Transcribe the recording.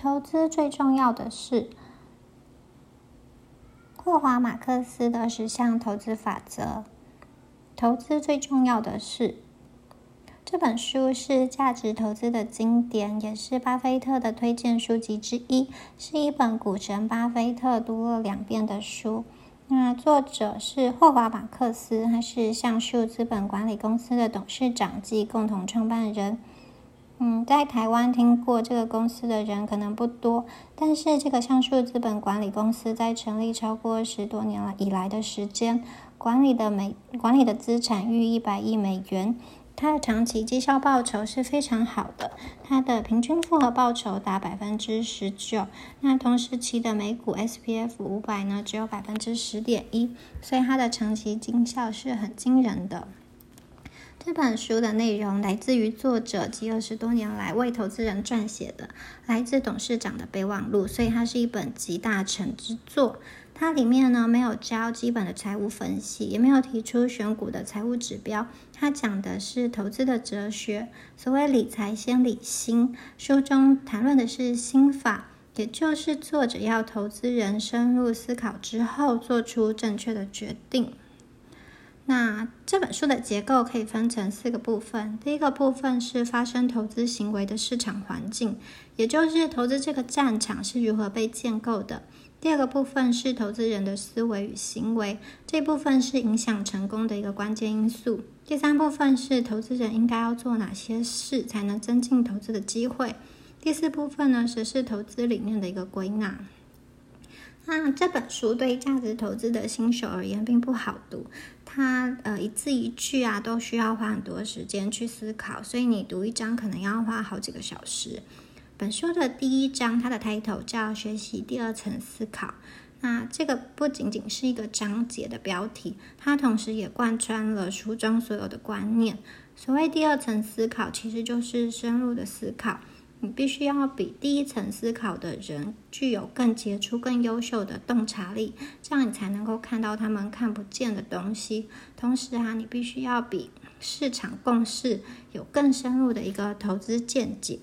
投资最重要的是霍华马克思的十项投资法则。投资最重要的是这本书是价值投资的经典，也是巴菲特的推荐书籍之一，是一本股神巴菲特读了两遍的书。那作者是霍华马克思，他是橡树资本管理公司的董事长及共同创办人。嗯，在台湾听过这个公司的人可能不多，但是这个橡树资本管理公司在成立超过十多年了以来的时间，管理的美管理的资产逾一百亿美元。它的长期绩效报酬是非常好的，它的平均复合报酬达百分之十九。那同时期的美股 S P F 五百呢，只有百分之十点一，所以它的长期绩效是很惊人的。这本书的内容来自于作者及二十多年来为投资人撰写的，来自董事长的备忘录，所以它是一本集大成之作。它里面呢没有教基本的财务分析，也没有提出选股的财务指标。它讲的是投资的哲学，所谓理财先理心。书中谈论的是心法，也就是作者要投资人深入思考之后做出正确的决定。那这本书的结构可以分成四个部分。第一个部分是发生投资行为的市场环境，也就是投资这个战场是如何被建构的。第二个部分是投资人的思维与行为，这部分是影响成功的一个关键因素。第三部分是投资人应该要做哪些事才能增进投资的机会。第四部分呢，则是投资理念的一个归纳。那这本书对价值投资的新手而言并不好读，它呃一字一句啊都需要花很多时间去思考，所以你读一章可能要花好几个小时。本书的第一章，它的 title 叫“学习第二层思考”。那这个不仅仅是一个章节的标题，它同时也贯穿了书中所有的观念。所谓第二层思考，其实就是深入的思考。你必须要比第一层思考的人具有更杰出、更优秀的洞察力，这样你才能够看到他们看不见的东西。同时啊，你必须要比市场共识有更深入的一个投资见解。